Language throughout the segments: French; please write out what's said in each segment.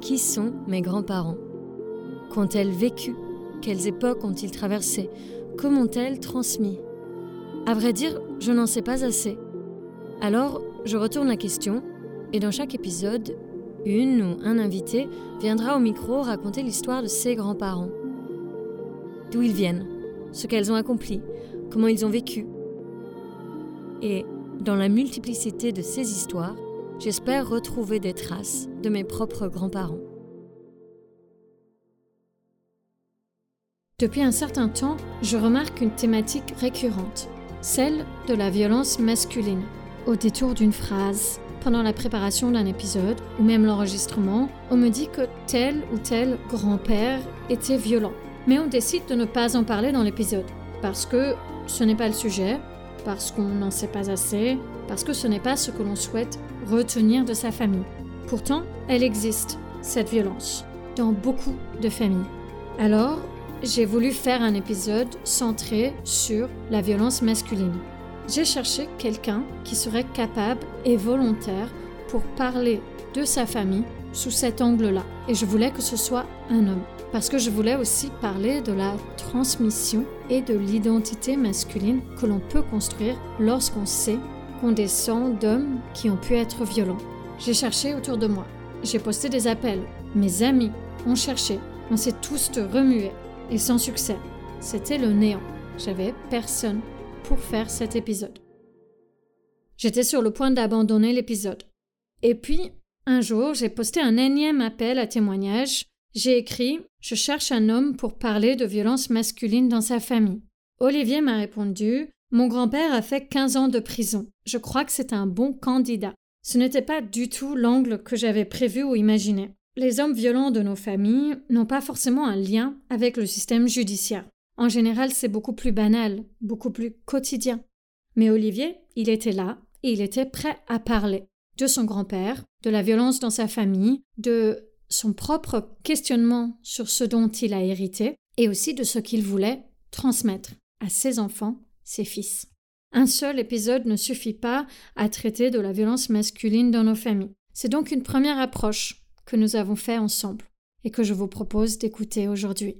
Qui sont mes grands-parents? Qu'ont-elles vécu? Quelles époques ont-ils traversées? Comment ont-elles transmis? À vrai dire, je n'en sais pas assez. Alors, je retourne la question, et dans chaque épisode, une ou un invité viendra au micro raconter l'histoire de ses grands-parents. D'où ils viennent, ce qu'elles ont accompli, comment ils ont vécu. Et dans la multiplicité de ces histoires, j'espère retrouver des traces de mes propres grands-parents. Depuis un certain temps, je remarque une thématique récurrente, celle de la violence masculine. Au détour d'une phrase, pendant la préparation d'un épisode, ou même l'enregistrement, on me dit que tel ou tel grand-père était violent. Mais on décide de ne pas en parler dans l'épisode, parce que ce n'est pas le sujet, parce qu'on n'en sait pas assez, parce que ce n'est pas ce que l'on souhaite retenir de sa famille. Pourtant, elle existe, cette violence, dans beaucoup de familles. Alors, j'ai voulu faire un épisode centré sur la violence masculine. J'ai cherché quelqu'un qui serait capable et volontaire pour parler de sa famille sous cet angle-là. Et je voulais que ce soit un homme. Parce que je voulais aussi parler de la transmission et de l'identité masculine que l'on peut construire lorsqu'on sait qu'on descend d'hommes qui ont pu être violents. J'ai cherché autour de moi. J'ai posté des appels. Mes amis ont cherché. On s'est tous remués et sans succès. C'était le néant. J'avais personne pour faire cet épisode. J'étais sur le point d'abandonner l'épisode. Et puis, un jour, j'ai posté un énième appel à témoignage. J'ai écrit Je cherche un homme pour parler de violence masculine dans sa famille. Olivier m'a répondu Mon grand-père a fait 15 ans de prison. Je crois que c'est un bon candidat. Ce n'était pas du tout l'angle que j'avais prévu ou imaginé. Les hommes violents de nos familles n'ont pas forcément un lien avec le système judiciaire. En général, c'est beaucoup plus banal, beaucoup plus quotidien. Mais Olivier, il était là et il était prêt à parler de son grand-père, de la violence dans sa famille, de son propre questionnement sur ce dont il a hérité et aussi de ce qu'il voulait transmettre à ses enfants, ses fils. Un seul épisode ne suffit pas à traiter de la violence masculine dans nos familles. C'est donc une première approche que nous avons fait ensemble et que je vous propose d'écouter aujourd'hui.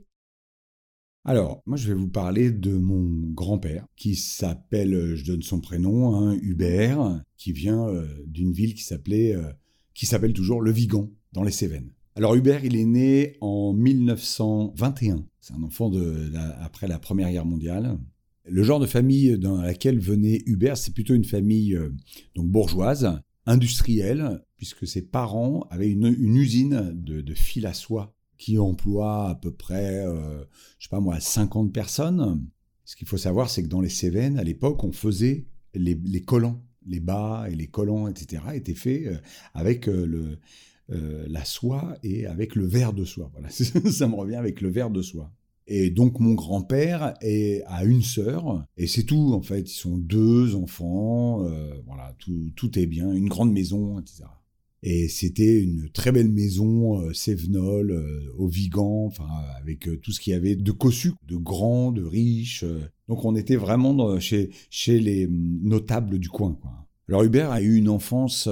Alors, moi je vais vous parler de mon grand-père qui s'appelle, je donne son prénom, hein, Hubert, qui vient euh, d'une ville qui s'appelait, euh, qui s'appelle toujours Le Vigan, dans les Cévennes. Alors Hubert, il est né en 1921. C'est un enfant de après la Première Guerre mondiale. Le genre de famille dans laquelle venait Hubert, c'est plutôt une famille euh, donc bourgeoise, industrielle, puisque ses parents avaient une, usine de, fil à soie qui emploie à peu près, euh, je sais pas moi, 50 personnes. Ce qu'il faut savoir, c'est que dans les Cévennes, à l'époque, on faisait les, collants, les bas et les collants, etc., étaient faits euh, avec la soie et avec le verre de soie. Voilà, ça me revient avec le verre de soie. Et donc mon grand-père a une sœur, et c'est tout en fait. Ils sont deux enfants, voilà, tout, tout, est bien, une grande maison, etc. Et c'était une très belle maison euh, Sévenol, euh, au Vigan, avec euh, tout ce qu'il y avait de cossu, de grand, de riche. donc on était vraiment chez, chez les hum, notables du coin. Alors Hubert a eu une enfance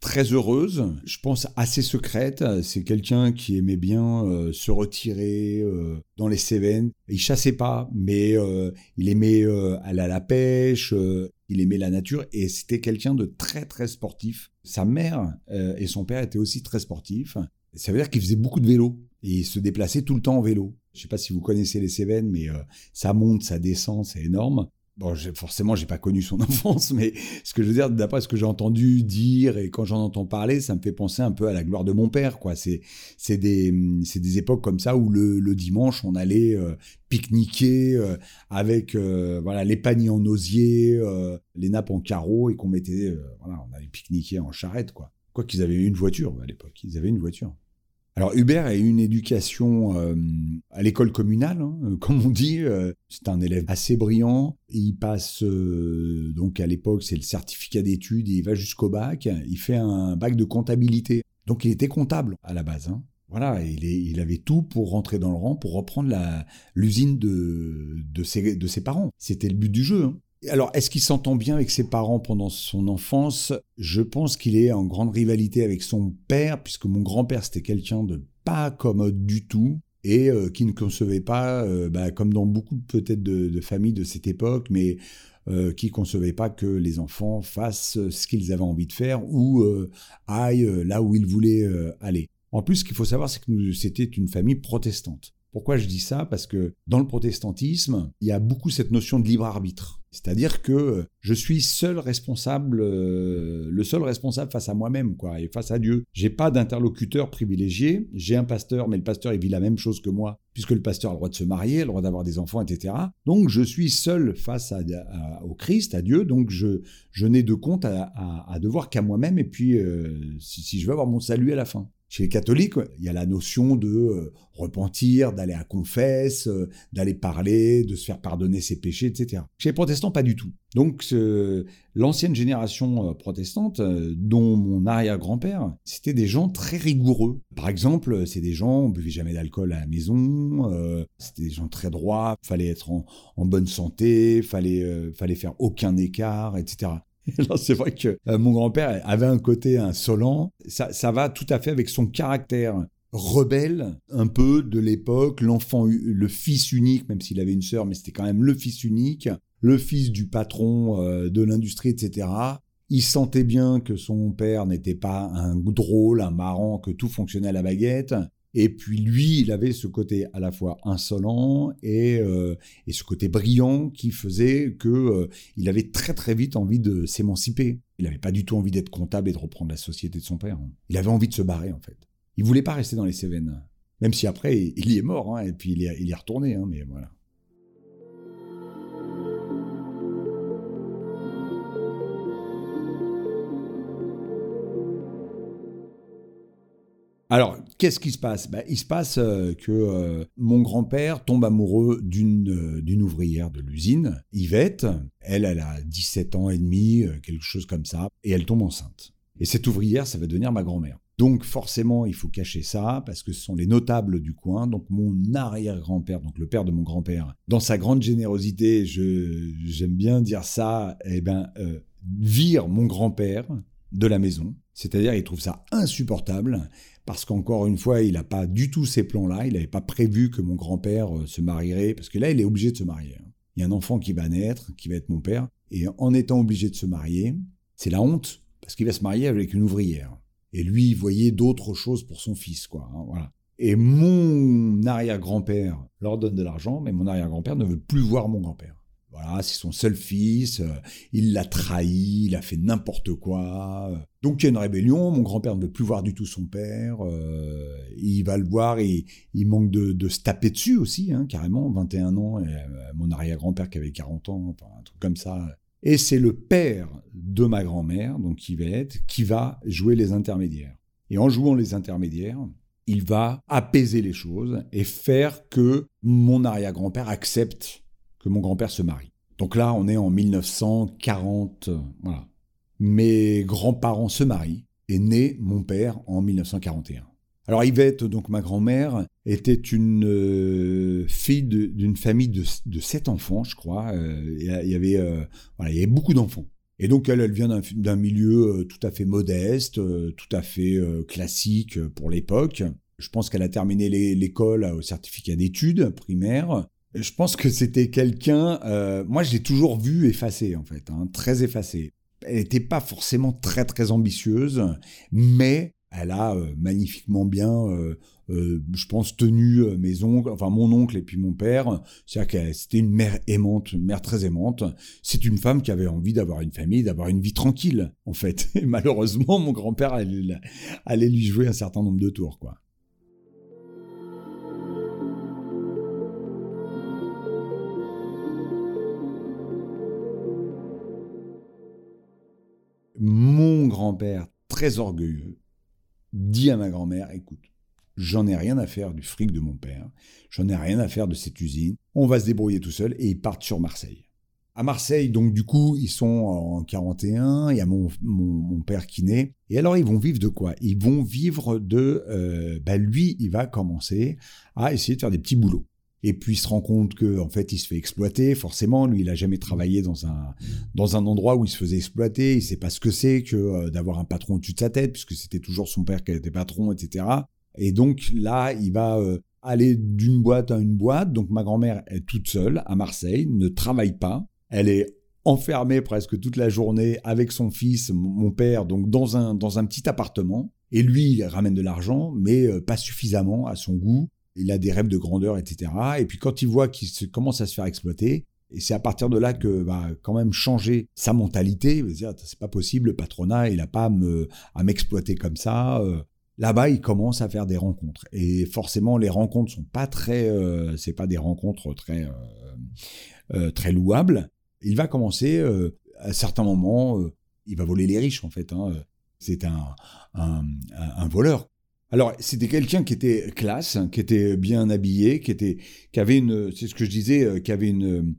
très heureuse, je pense assez secrète. C'est quelqu'un qui aimait bien euh, se retirer euh, dans les Cévennes. Il chassait pas, mais euh, il aimait aller à la pêche, il aimait la nature et c'était quelqu'un de très très sportif. Sa mère et son père étaient aussi très sportifs. Ça veut dire qu'il faisait beaucoup de vélo et il se déplaçait tout le temps en vélo. Je sais pas si vous connaissez les Cévennes, mais ça monte, ça descend, c'est énorme. Bon, forcément, j'ai pas connu son enfance, mais ce que je veux dire, d'après ce que j'ai entendu dire et quand j'en entends parler, ça me fait penser un peu à la gloire de mon père, quoi. C'est, des, des époques comme ça où le, le dimanche, on allait euh, pique-niquer euh, avec, euh, voilà, les paniers en osier, les nappes en carreau et qu'on mettait, voilà, on allait pique-niquer en charrette, quoi. Quoi qu'ils avaient une voiture à l'époque, ils avaient une voiture. Alors Hubert a eu une éducation euh, à l'école communale, hein, euh, comme on dit. Euh, c'est un élève assez brillant. Il passe donc à l'époque, c'est le certificat d'études. Il va jusqu'au bac. Il fait un bac de comptabilité. Donc il était comptable à la base. Hein. Voilà, il, avait tout pour rentrer dans le rang, pour reprendre l'usine de, de, ses, de ses parents. C'était le but du jeu. Hein. Alors, est-ce qu'il s'entend bien avec ses parents pendant son enfance? Je pense qu'il est en grande rivalité avec son père, puisque mon grand-père, c'était quelqu'un de pas commode du tout et euh, qui ne concevait pas, euh, bah, comme dans beaucoup peut-être de, familles de cette époque, mais euh, qui concevait pas que les enfants fassent ce qu'ils avaient envie de faire ou aillent là où ils voulaient aller. En plus, ce qu'il faut savoir, c'est que c'était une famille protestante. Pourquoi je dis ça? Parce que dans le protestantisme, il y a beaucoup cette notion de libre arbitre. C'est-à-dire que je suis seul responsable, euh, le seul responsable face à moi-même, quoi, et face à Dieu. J'ai pas d'interlocuteur privilégié. J'ai un pasteur, mais le pasteur, vit la même chose que moi, puisque le pasteur a le droit de se marier, le droit d'avoir des enfants, etc. Donc, je suis seul face à, au Christ, à Dieu. Donc, je, je n'ai de compte à, devoir qu'à moi-même, et puis, euh, si je veux avoir mon salut à la fin. Chez les catholiques, il y a la notion de euh, repentir, d'aller à confesse, euh, d'aller parler, de se faire pardonner ses péchés, etc. Chez les protestants, pas du tout. Donc l'ancienne génération euh, protestante, dont mon arrière-grand-père, c'était des gens très rigoureux. Par exemple, c'est des gens, on buvait jamais d'alcool à la maison, c'était des gens très droits, fallait être en, bonne santé, fallait, fallait faire aucun écart, etc. c'est vrai que euh, mon grand-père avait un côté insolent. Ça, va tout à fait avec son caractère rebelle un peu de l'époque, l'enfant, le fils unique, même s'il avait une sœur, mais c'était quand même le fils unique, le fils du patron euh, de l'industrie, etc. Il sentait bien que son père n'était pas un drôle, un marrant, que tout fonctionnait à la baguette. Et puis lui, il avait ce côté à la fois insolent et, euh, et ce côté brillant qui faisait que euh, il avait très très vite envie de s'émanciper. Il n'avait pas du tout envie d'être comptable et de reprendre la société de son père. Il avait envie de se barrer en fait. Il voulait pas rester dans les Cévennes. Même si après, il y est mort, hein, et puis il y, est, il y est retourné, hein, mais voilà. Alors, qu'est-ce qui se passe? Ben, Il se passe euh, que euh, mon grand-père tombe amoureux d'une euh, d'une ouvrière de l'usine, Yvette. Elle, elle a 17 ans et demi, quelque chose comme ça, et elle tombe enceinte. Et cette ouvrière, ça va devenir ma grand-mère. Donc forcément, il faut cacher ça, parce que ce sont les notables du coin. Donc mon arrière-grand-père, donc le père de mon grand-père, dans sa grande générosité, j'aime bien dire ça, eh ben, vire mon grand-père de la maison. C'est-à-dire, il trouve ça insupportable parce qu'encore une fois, il n'a pas du tout ces plans-là. Il n'avait pas prévu que mon grand-père euh, se marierait, parce que là, il est obligé de se marier. Hein. Il y a un enfant qui va naître, qui va être mon père, et en étant obligé de se marier, c'est la honte, parce qu'il va se marier avec une ouvrière. Et lui, il voyait d'autres choses pour son fils, quoi. Hein, voilà. Et mon arrière-grand-père leur donne de l'argent, mais mon arrière-grand-père ne veut plus voir mon grand-père. Voilà, c'est son seul fils, euh, il l'a trahi, il a fait n'importe quoi. Donc il y a une rébellion, mon grand-père ne veut plus voir du tout son père, euh, il va le voir et il manque de, se taper dessus aussi, hein, carrément, 21 ans, et euh, mon arrière-grand-père qui avait 40 ans, un truc comme ça. Et c'est le père de ma grand-mère, donc Yvette, qui va jouer les intermédiaires. Et en jouant les intermédiaires, il va apaiser les choses et faire que mon arrière-grand-père accepte que mon grand-père se marie. Donc là, on est en 1940. Voilà. Mes grands-parents se marient et naît mon père en 1941. Alors Yvette, donc ma grand-mère, était une euh, fille d'une famille de, sept enfants, je crois. Euh, il, y avait, euh, il y avait beaucoup d'enfants. Et donc elle, elle vient d'un milieu tout à fait modeste, tout à fait classique pour l'époque. Je pense qu'elle a terminé l'école au certificat d'études primaires. Je pense que c'était quelqu'un, euh, moi je l'ai toujours vu effacé en fait, hein, très effacé. Elle n'était pas forcément très très ambitieuse, mais elle a euh, magnifiquement bien, euh, je pense, tenu mes oncles, enfin mon oncle et puis mon père. C'est-à-dire que c'était une mère aimante, une mère très aimante. C'est une femme qui avait envie d'avoir une famille, d'avoir une vie tranquille en fait. Et malheureusement, mon grand-père allait, allait lui jouer un certain nombre de tours quoi. Mon grand-père, très orgueilleux, dit à ma grand-mère, écoute, j'en ai rien à faire du fric de mon père, j'en ai rien à faire de cette usine, on va se débrouiller tout seul, et ils partent sur Marseille. À Marseille, donc du coup, ils sont en 41, il y a mon, père qui naît, et alors ils vont vivre de quoi? Ils vont vivre de... Euh, bah lui, il va commencer à essayer de faire des petits boulots. Et puis il se rend compte que en fait il se fait exploiter. Forcément, lui, il a jamais travaillé dans un dans un endroit où il se faisait exploiter. Il sait pas ce que c'est que euh, d'avoir un patron au-dessus de sa tête, puisque c'était toujours son père qui était patron, etc. Et donc là, il va euh, aller d'une boîte à une boîte. Donc ma grand-mère est toute seule à Marseille, ne travaille pas. Elle est enfermée presque toute la journée avec son fils, mon père, donc dans un, dans un petit appartement. Et lui, il ramène de l'argent, mais euh, pas suffisamment à son goût. Il a des rêves de grandeur, etc. Et puis quand il voit qu'il commence à se faire exploiter, et c'est à partir de là que va quand même changer sa mentalité. C'est pas possible, le patronat, il n'a pas à m'exploiter comme ça. Euh, là-bas, il commence à faire des rencontres. Et forcément, les rencontres sont pas très, euh, c'est pas des rencontres très, euh, très louables. Il va commencer, à certains moments, il va voler les riches, en fait. Hein. C'est un, voleur. Alors, c'était quelqu'un qui était classe, qui était bien habillé, qui était, qui avait une, c'est ce que je disais, qui avait une,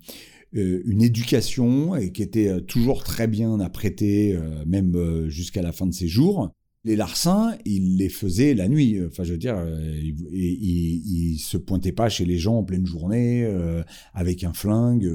une éducation et qui était toujours très bien apprêté, même jusqu'à la fin de ses jours. Les larcins, il les faisait la nuit. Enfin, je veux dire, euh, il, se pointait pas chez les gens en pleine journée euh, avec un flingue.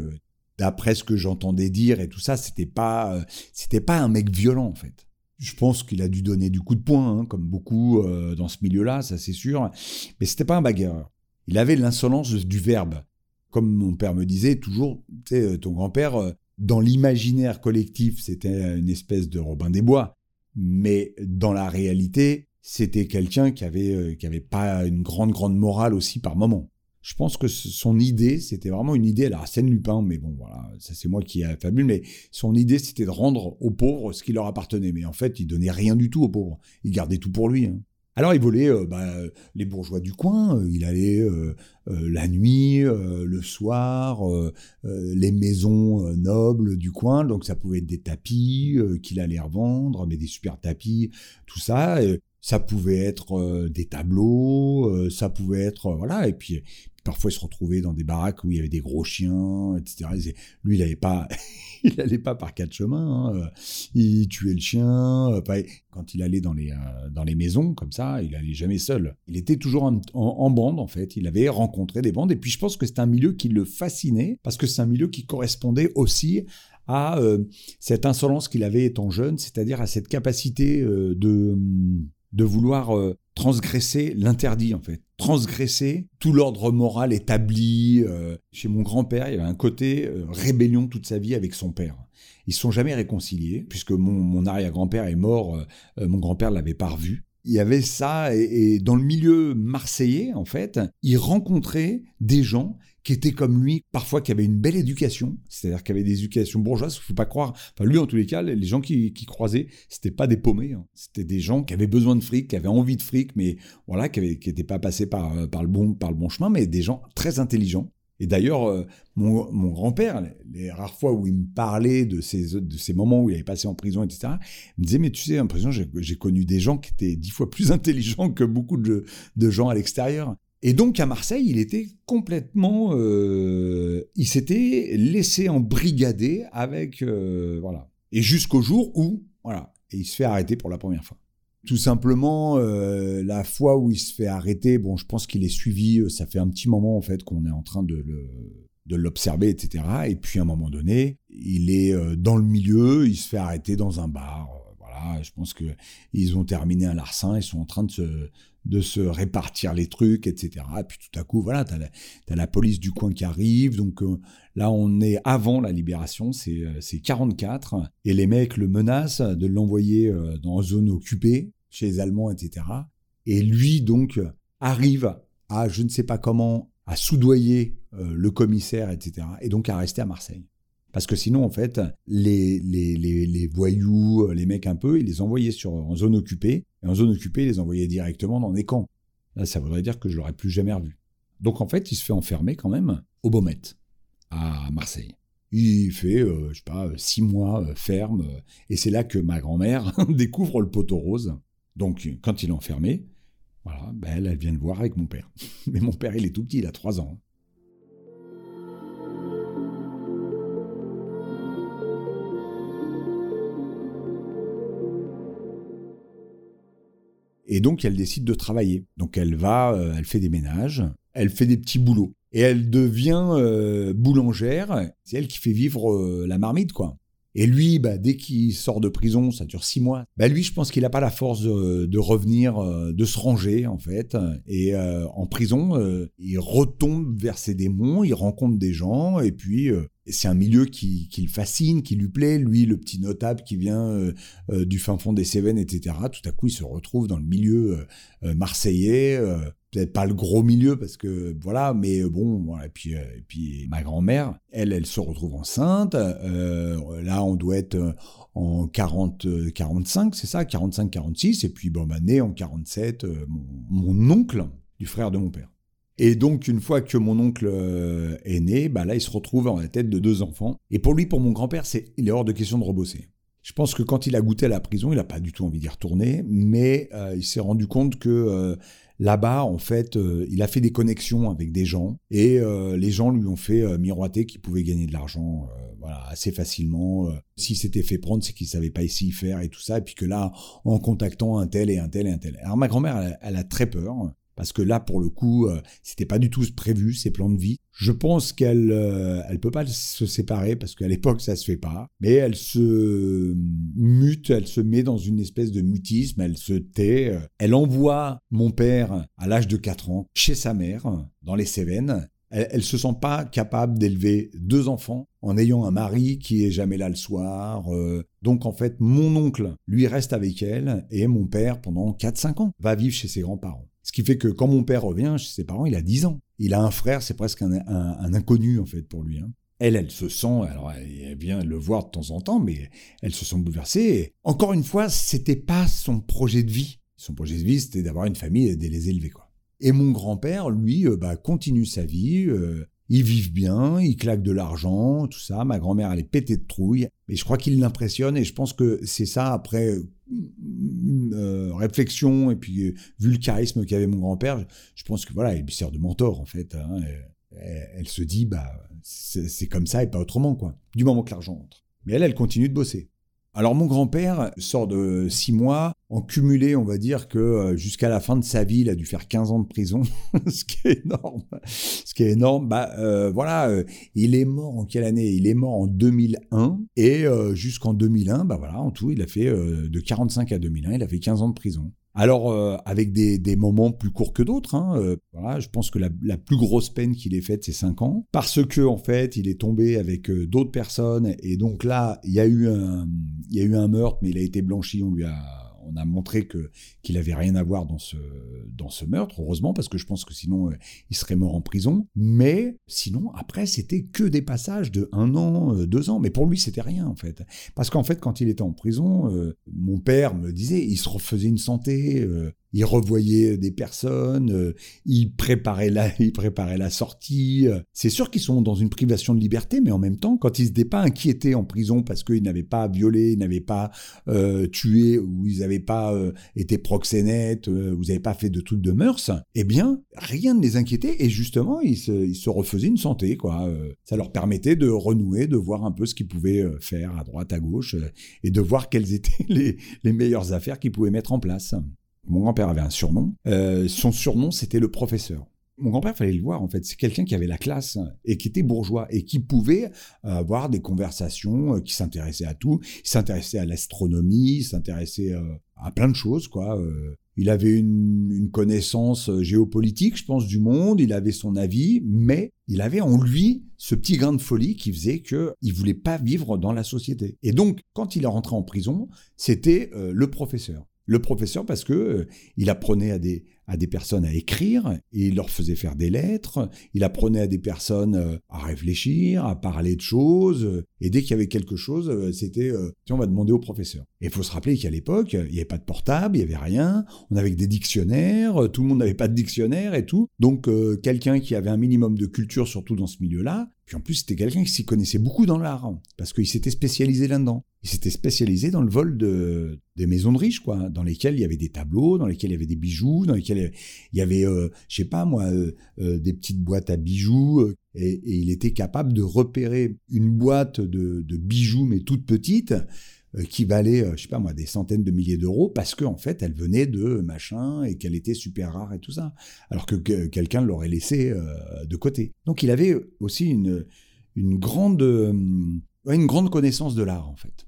D'après ce que j'entendais dire et tout ça, c'était pas, euh, c'était pas un mec violent en fait. Je pense qu'il a dû donner du coup de poing, hein, comme beaucoup dans ce milieu-là, ça c'est sûr. Mais c'était pas un bagarreur. Il avait l'insolence du verbe. Comme mon père me disait toujours, tu sais, ton grand-père, dans l'imaginaire collectif, c'était une espèce de Robin des Bois mais dans la réalité, c'était quelqu'un qui avait euh, qui avait pas une grande grande morale aussi par moment. Je pense que son idée, c'était vraiment une idée, alors Arsène Lupin, mais bon voilà, ça c'est moi qui ai fabule, mais son idée c'était de rendre aux pauvres ce qui leur appartenait. Mais en fait, il donnait rien du tout aux pauvres, il gardait tout pour lui. Hein. Alors il volait euh, bah, les bourgeois du coin, euh, il allait euh, la nuit, le soir, les maisons nobles du coin, donc ça pouvait être des tapis qu'il allait revendre, mais des super tapis, tout ça. ça pouvait être des tableaux, ça pouvait être voilà, et puis parfois il se retrouvait dans des baraques où il y avait des gros chiens, etc. Lui il n'allait pas il n'allait pas par quatre chemins. Hein. Il tuait le chien. Euh, quand il allait dans les, euh, dans les maisons, comme ça, il allait jamais seul. Il était toujours en, bande, en fait. Il avait rencontré des bandes. Et puis, je pense que c'est un milieu qui le fascinait, parce que c'est un milieu qui correspondait aussi à euh, cette insolence qu'il avait étant jeune, c'est-à-dire à cette capacité de de vouloir euh, transgresser l'interdit en fait, transgresser tout l'ordre moral établi. Euh, chez mon grand-père, il y avait un côté euh, rébellion toute sa vie avec son père. Ils se sont jamais réconciliés puisque mon, arrière-grand-père est mort, mon grand-père l'avait pas revu. Il y avait ça et, dans le milieu marseillais en fait, il rencontrait des gens qui était comme lui, parfois qui avait une belle éducation, c'est-à-dire qui avait des éducations bourgeoises, il faut pas croire. Enfin, lui, en tous les cas, les gens qui, qui croisaient, c'était pas des paumés, hein. c'était des gens qui avaient besoin de fric, qui avaient envie de fric, mais voilà, qui n'étaient pas passés par, euh, par, le bon, chemin, mais des gens très intelligents. Et d'ailleurs, euh, mon, grand-père, les, rares fois où il me parlait de ces, de moments où il avait passé en prison, etc., il me disait, mais tu sais, en prison, j'ai connu des gens qui étaient dix fois plus intelligents que beaucoup de, de gens à l'extérieur. Et donc à Marseille, il était complètement, euh, il s'était laissé embrigader avec, euh, voilà. Et jusqu'au jour où, voilà, et il se fait arrêter pour la première fois. Tout simplement, euh, la fois où il se fait arrêter, bon, je pense qu'il est suivi. Ça fait un petit moment en fait qu'on est en train de de l'observer, etc. Et puis à un moment donné, il est dans le milieu, il se fait arrêter dans un bar. Voilà, je pense que ils ont terminé un larcin, ils sont en train de se de se répartir les trucs, etc. Et puis tout à coup, voilà, t'as la, la police du coin qui arrive. Donc euh, là, on est avant la libération, c'est 44. Euh, et les mecs le menacent de l'envoyer euh, dans une zone occupée, chez les Allemands, etc. Et lui, donc, arrive à, je ne sais pas comment, à soudoyer le commissaire, etc. Et donc à rester à Marseille. Parce que sinon, en fait, les, les, les, voyous, les mecs un peu, ils les envoyaient sur, en zone occupée. En zone occupée, ils les envoyaient directement dans des camps. Là, ça voudrait dire que je l'aurais plus jamais revu. Donc en fait, il se fait enfermer quand même au Baumet, à Marseille. Il fait, euh, je sais pas, six mois euh, ferme. Euh, et c'est là que ma grand-mère découvre le poteau rose. Donc quand il est enfermé, voilà, ben, elle vient le voir avec mon père. Mais mon père, il est tout petit, il a trois ans. Et donc, elle décide de travailler. Donc, elle va, euh, elle fait des ménages, elle fait des petits boulots. et elle devient boulangère. C'est elle qui fait vivre la marmite, quoi. Et lui, bah, dès qu'il sort de prison, ça dure six mois. Bah, lui, je pense qu'il n'a pas la force de, revenir, euh, de se ranger en fait. Et euh, en prison, euh, il retombe vers ses démons, il rencontre des gens, et puis c'est un milieu qui, le fascine, qui lui plaît. Lui, le petit notable qui vient du fin fond des Cévennes, etc. Tout à coup, il se retrouve dans le milieu marseillais peut-être pas le gros milieu parce que voilà, mais euh, bon, voilà. Et puis, euh, ma grand-mère, elle, elle se retrouve enceinte. Euh, là, on doit être en 40, 45, c'est ça, 45, 46. Et puis, bon, né en 47, mon, oncle du frère de mon père. Et donc, une fois que mon oncle est né, bah là, il se retrouve en la tête de deux enfants. Et pour lui, pour mon grand-père, c'est, il est hors de question de rebosser. Je pense que quand il a goûté à la prison, il n'a pas du tout envie d'y retourner, mais il s'est rendu compte que Là-bas, en fait, euh, il a fait des connexions avec des gens et euh, les gens lui ont fait euh, miroiter qu'il pouvait gagner de l'argent voilà, assez facilement. S'il s'était fait prendre, c'est qu'il savait pas ici faire et tout ça. Et puis que là, en contactant un tel et un tel et un tel. Alors ma grand-mère, elle, a très peur parce que là, pour le coup, euh, c'était pas du tout prévu, ces plans de vie. Je pense qu'elle euh, elle peut pas se séparer, parce qu'à l'époque, ça se fait pas. Mais elle se mute, elle se met dans une espèce de mutisme, elle se tait. Elle envoie mon père, à l'âge de 4 ans, chez sa mère, dans les Cévennes. Elle, elle se sent pas capable d'élever deux enfants en ayant un mari qui est jamais là le soir. Euh. donc en fait, mon oncle, lui, reste avec elle, et mon père, pendant 4-5 ans, va vivre chez ses grands-parents. Ce qui fait que quand mon père revient chez ses parents, il a 10 ans. Il a un frère, c'est presque un, inconnu en fait pour lui. Hein. Elle, elle se sent, alors elle vient le voir de temps en temps, mais elle se sent bouleversée. encore une fois, c'était pas son projet de vie. Son projet de vie, c'était d'avoir une famille et de les élever, quoi. Et mon grand-père, lui, euh, bah, continue sa vie. Euh, ils vivent bien, ils claquent de l'argent, tout ça. Ma grand-mère, elle est pétée de trouille. Mais je crois qu'il l'impressionne et je pense que c'est ça, après euh, réflexion et puis euh, vu le charisme qu'avait mon grand-père, je pense que voilà, il lui sert de mentor en fait. Hein, elle, se dit, bah, c'est comme ça et pas autrement, quoi. Du moment que l'argent entre. Mais elle, elle continue de bosser. Alors mon grand-père sort de six mois, en cumulé, on va dire que euh, jusqu'à la fin de sa vie, il a dû faire 15 ans de prison, ce qui est énorme. Ce qui est énorme, bah euh, voilà, euh, il est mort en quelle année? Il est mort en 2001 et jusqu'en 2001, bah voilà, en tout, il a fait de 45 à 2001, il a fait 15 ans de prison. Alors, euh, avec des, moments plus courts que d'autres, hein, euh, voilà, je pense que la, plus grosse peine qu'il ait faite, c'est 5 ans, parce que en fait, il est tombé avec euh, d'autres personnes, et donc là, il y a eu un, il y a eu un meurtre, mais il a été blanchi, on lui a on a montré que qu'il avait rien à voir dans ce dans ce meurtre, heureusement, parce que je pense que sinon euh, il serait mort en prison. Mais sinon, après, c'était que des passages de un an, euh, deux ans. Mais pour lui, c'était rien en fait, parce qu'en fait, quand il était en prison, euh, mon père me disait, il se refaisait une santé il revoyait des personnes, euh, il préparait la, la sortie. Euh. C'est sûr qu'ils sont dans une privation de liberté, mais en même temps, quand ils n'étaient pas inquiétés en prison parce qu'ils n'avaient pas violé, ils n'avaient pas euh, tué ou ils n'avaient pas été proxénètes, ou ils n'avaient pas fait de trucs de mœurs, eh bien, rien ne les inquiétait et justement, ils se, refaisaient une santé, quoi. ça leur permettait de renouer, de voir un peu ce qu'ils pouvaient faire à droite, à gauche et de voir quelles étaient les meilleures affaires qu'ils pouvaient mettre en place. Mon grand-père avait un surnom. Euh, son surnom, c'était le professeur. Mon grand-père, fallait le voir, en fait. C'est quelqu'un qui avait la classe et qui était bourgeois et qui pouvait avoir des conversations, euh, qui s'intéressait à tout. Il s'intéressait à l'astronomie, il s'intéressait euh, à plein de choses, quoi. Il avait une, connaissance géopolitique, je pense, du monde. Il avait son avis, mais il avait en lui ce petit grain de folie qui faisait que il voulait pas vivre dans la société. Et donc, quand il est rentré en prison, c'était le professeur. Le professeur, parce que euh, il apprenait à des, à des personnes à écrire, et il leur faisait faire des lettres, il apprenait à des personnes euh, à réfléchir, à parler de choses, et dès qu'il y avait quelque chose, euh, c'était on va demander au professeur. Et il faut se rappeler qu'à l'époque, il n'y avait pas de portable, il n'y avait rien, on avait que des dictionnaires, tout le monde n'avait pas de dictionnaire et tout. Donc quelqu'un qui avait un minimum de culture, surtout dans ce milieu-là, puis en plus, c'était quelqu'un qui s'y connaissait beaucoup dans l'art, parce qu'il s'était spécialisé là-dedans. Il s'était spécialisé dans le vol de, des maisons de riches, quoi, dans lesquelles il y avait des tableaux, dans lesquels il y avait des bijoux, dans lesquels il y avait, euh, je sais pas moi, euh, euh, des petites boîtes à bijoux, et, il était capable de repérer une boîte de, bijoux, mais toute petite, euh, qui valait, euh, je sais pas moi, des centaines de milliers d'euros parce qu'en fait, elle venait de machin et qu'elle était super rare et tout ça. Alors que, quelqu'un l'aurait laissé de côté. Donc il avait aussi une, une, grande, une grande connaissance de l'art en fait.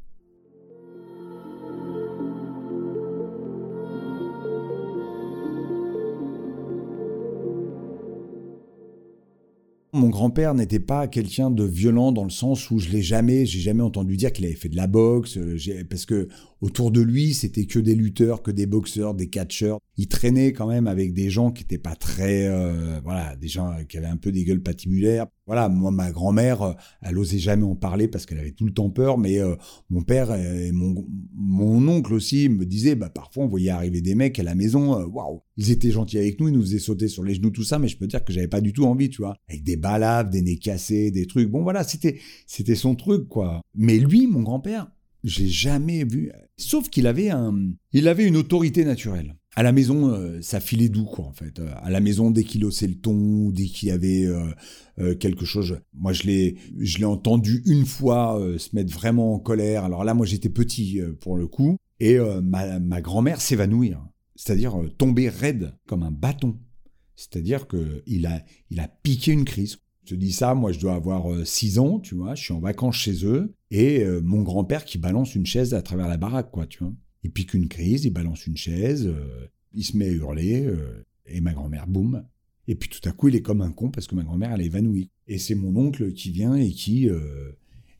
Mon grand-père n'était pas quelqu'un de violent dans le sens où je l'ai jamais, j'ai jamais entendu dire qu'il avait fait de la boxe, euh, parce que autour de lui, c'était que des lutteurs, que des boxeurs, des catcheurs. Il traînait quand même avec des gens qui n'étaient pas très, euh, voilà, des gens qui avaient un peu des gueules patibulaires. Voilà, moi, ma grand-mère, euh, elle osait jamais en parler parce qu'elle avait tout le temps peur, mais mon père et mon, mon oncle aussi me disaient, bah, parfois on voyait arriver des mecs à la maison, waouh, ils étaient gentils avec nous, ils nous faisaient sauter sur les genoux, tout ça, mais je peux dire que j'avais pas du tout envie, tu vois, avec des balaves, des nez cassés, des trucs. Bon, voilà, c'était son truc, quoi. Mais lui, mon grand-père, j'ai jamais vu. Sauf qu'il avait un, il avait une autorité naturelle. À la maison, euh, ça filait doux, quoi, en fait. Euh, à la maison, dès qu'il haussait le ton, dès qu'il y avait euh, quelque chose, moi, je l'ai, je l'ai entendu une fois se mettre vraiment en colère. Alors là, moi, j'étais petit pour le coup, et ma, grand-mère s'évanouir, c'est-à-dire tomber raide comme un bâton. C'est-à-dire que il a, il a piqué une crise. Je te dis ça, moi je dois avoir 6 ans, tu vois, je suis en vacances chez eux, et euh, mon grand-père qui balance une chaise à travers la baraque, quoi, tu vois. Il pique une crise, il balance une chaise, euh, il se met à hurler, euh, et ma grand-mère, boum. Et puis tout à coup, il est comme un con parce que ma grand-mère, elle est évanouie. Et c'est mon oncle qui vient et qui,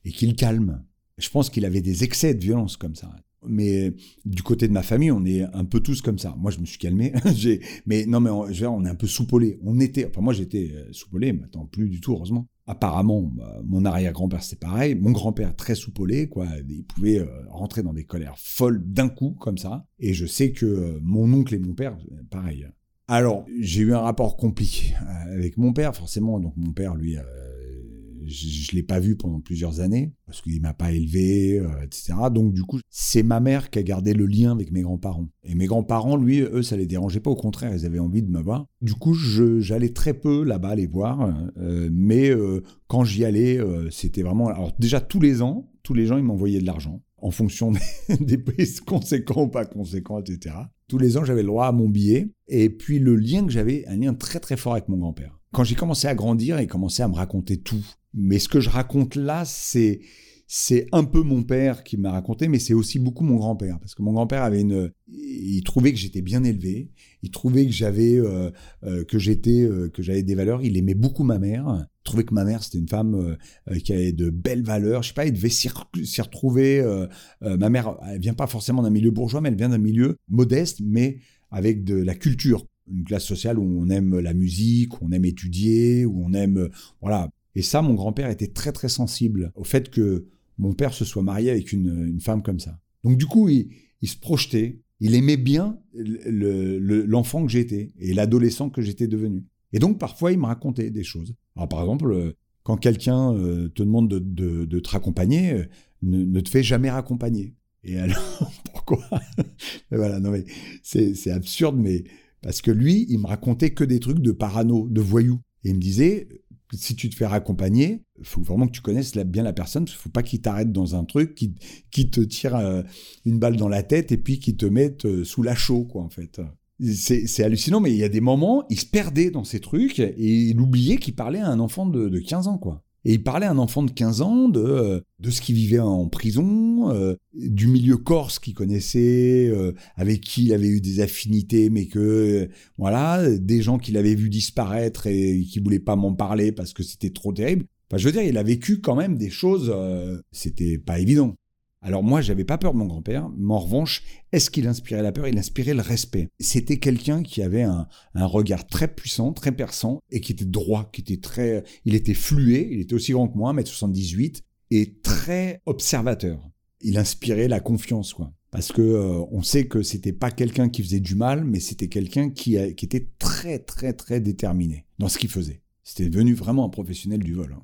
et qui le calme. Je pense qu'il avait des excès de violence comme ça. Mais du côté de ma famille, on est un peu tous comme ça. Moi, je me suis calmé. mais non, mais on, on, est un peu soupolé. On était, enfin moi j'étais soupolé, maintenant plus du tout, heureusement apparemment, bah, mon arrière-grand-père, c'est pareil. Mon grand-père, très soupolé, quoi. Il pouvait euh, rentrer dans des colères folles d'un coup, comme ça. Et je sais que euh, mon oncle et mon père, pareil. Alors, j'ai eu un rapport compliqué euh, avec mon père, forcément. Donc, mon père, lui, je ne l'ai pas vu pendant plusieurs années, parce qu'il m'a pas élevé, euh, etc. Donc du coup, c'est ma mère qui a gardé le lien avec mes grands-parents. Et mes grands-parents, lui, eux, ça les dérangeait pas, au contraire, ils avaient envie de me voir. Du coup, j'allais très peu là-bas les voir, euh, mais euh, quand j'y allais, c'était vraiment... Alors déjà, tous les ans, tous les gens, ils m'envoyaient de l'argent en fonction des, prix conséquents ou pas conséquents, etc. Tous les ans, j'avais le droit à mon billet. Et puis le lien que j'avais, un lien très très fort avec mon grand-père. Quand j'ai commencé à grandir, il commençait à me raconter tout. Mais ce que je raconte là, c'est c'est un peu mon père qui m'a raconté, mais c'est aussi beaucoup mon grand-père, parce que mon grand-père avait une, il trouvait que j'étais bien élevé, il trouvait que j'avais, euh, euh, que j'étais, euh, que j'avais des valeurs. Il aimait beaucoup ma mère, il trouvait que ma mère c'était une femme qui avait de belles valeurs. Je sais pas, il devait s'y retrouver. ma mère, elle vient pas forcément d'un milieu bourgeois, mais elle vient d'un milieu modeste, mais avec de la culture une classe sociale où on aime la musique, où on aime étudier, où on aime voilà et ça, mon grand-père était très très sensible au fait que mon père se soit marié avec une, femme comme ça. Donc du coup, il, se projetait, il aimait bien l'enfant que j'étais et l'adolescent que j'étais devenu. Et donc parfois, il me racontait des choses. Par exemple, euh, quand quelqu'un euh, te demande de, te raccompagner, euh, ne, te fais jamais raccompagner. Et alors, pourquoi? Voilà, non mais c'est absurde, mais parce que lui, il me racontait que des trucs de parano, de voyous. Et il me disait, si tu te fais raccompagner, il faut vraiment que tu connaisses bien la personne. Il faut pas qu'il t'arrête dans un truc, qui te tire euh, une balle dans la tête et puis qui te mette euh, sous la chaux, quoi, en fait. C'est hallucinant, mais il y a des moments, il se perdait dans ces trucs et il oubliait qu'il parlait à un enfant de, de 15 ans, quoi. Et il parlait à un enfant de 15 ans de, euh, de ce qu'il vivait en prison, euh, du milieu corse qu'il connaissait, euh, avec qui il avait eu des affinités, mais que, voilà, des gens qu'il avait vu disparaître et qui voulaient pas m'en parler parce que c'était trop terrible. Enfin, je veux dire, il a vécu quand même des choses, c'était pas évident. Alors moi, j'avais pas peur de mon grand-père, mais en revanche, est-ce qu'il inspirait la peur? Il inspirait le respect. C'était quelqu'un qui avait un, regard très puissant, très perçant, et qui était droit, qui était très... Il était flué, il était aussi grand que moi, 1m78, et très observateur. Il inspirait la confiance, quoi. Parce que euh, on sait que c'était pas quelqu'un qui faisait du mal, mais c'était quelqu'un qui, qui était très, très, très déterminé dans ce qu'il faisait. C'était devenu vraiment un professionnel du vol. Hein.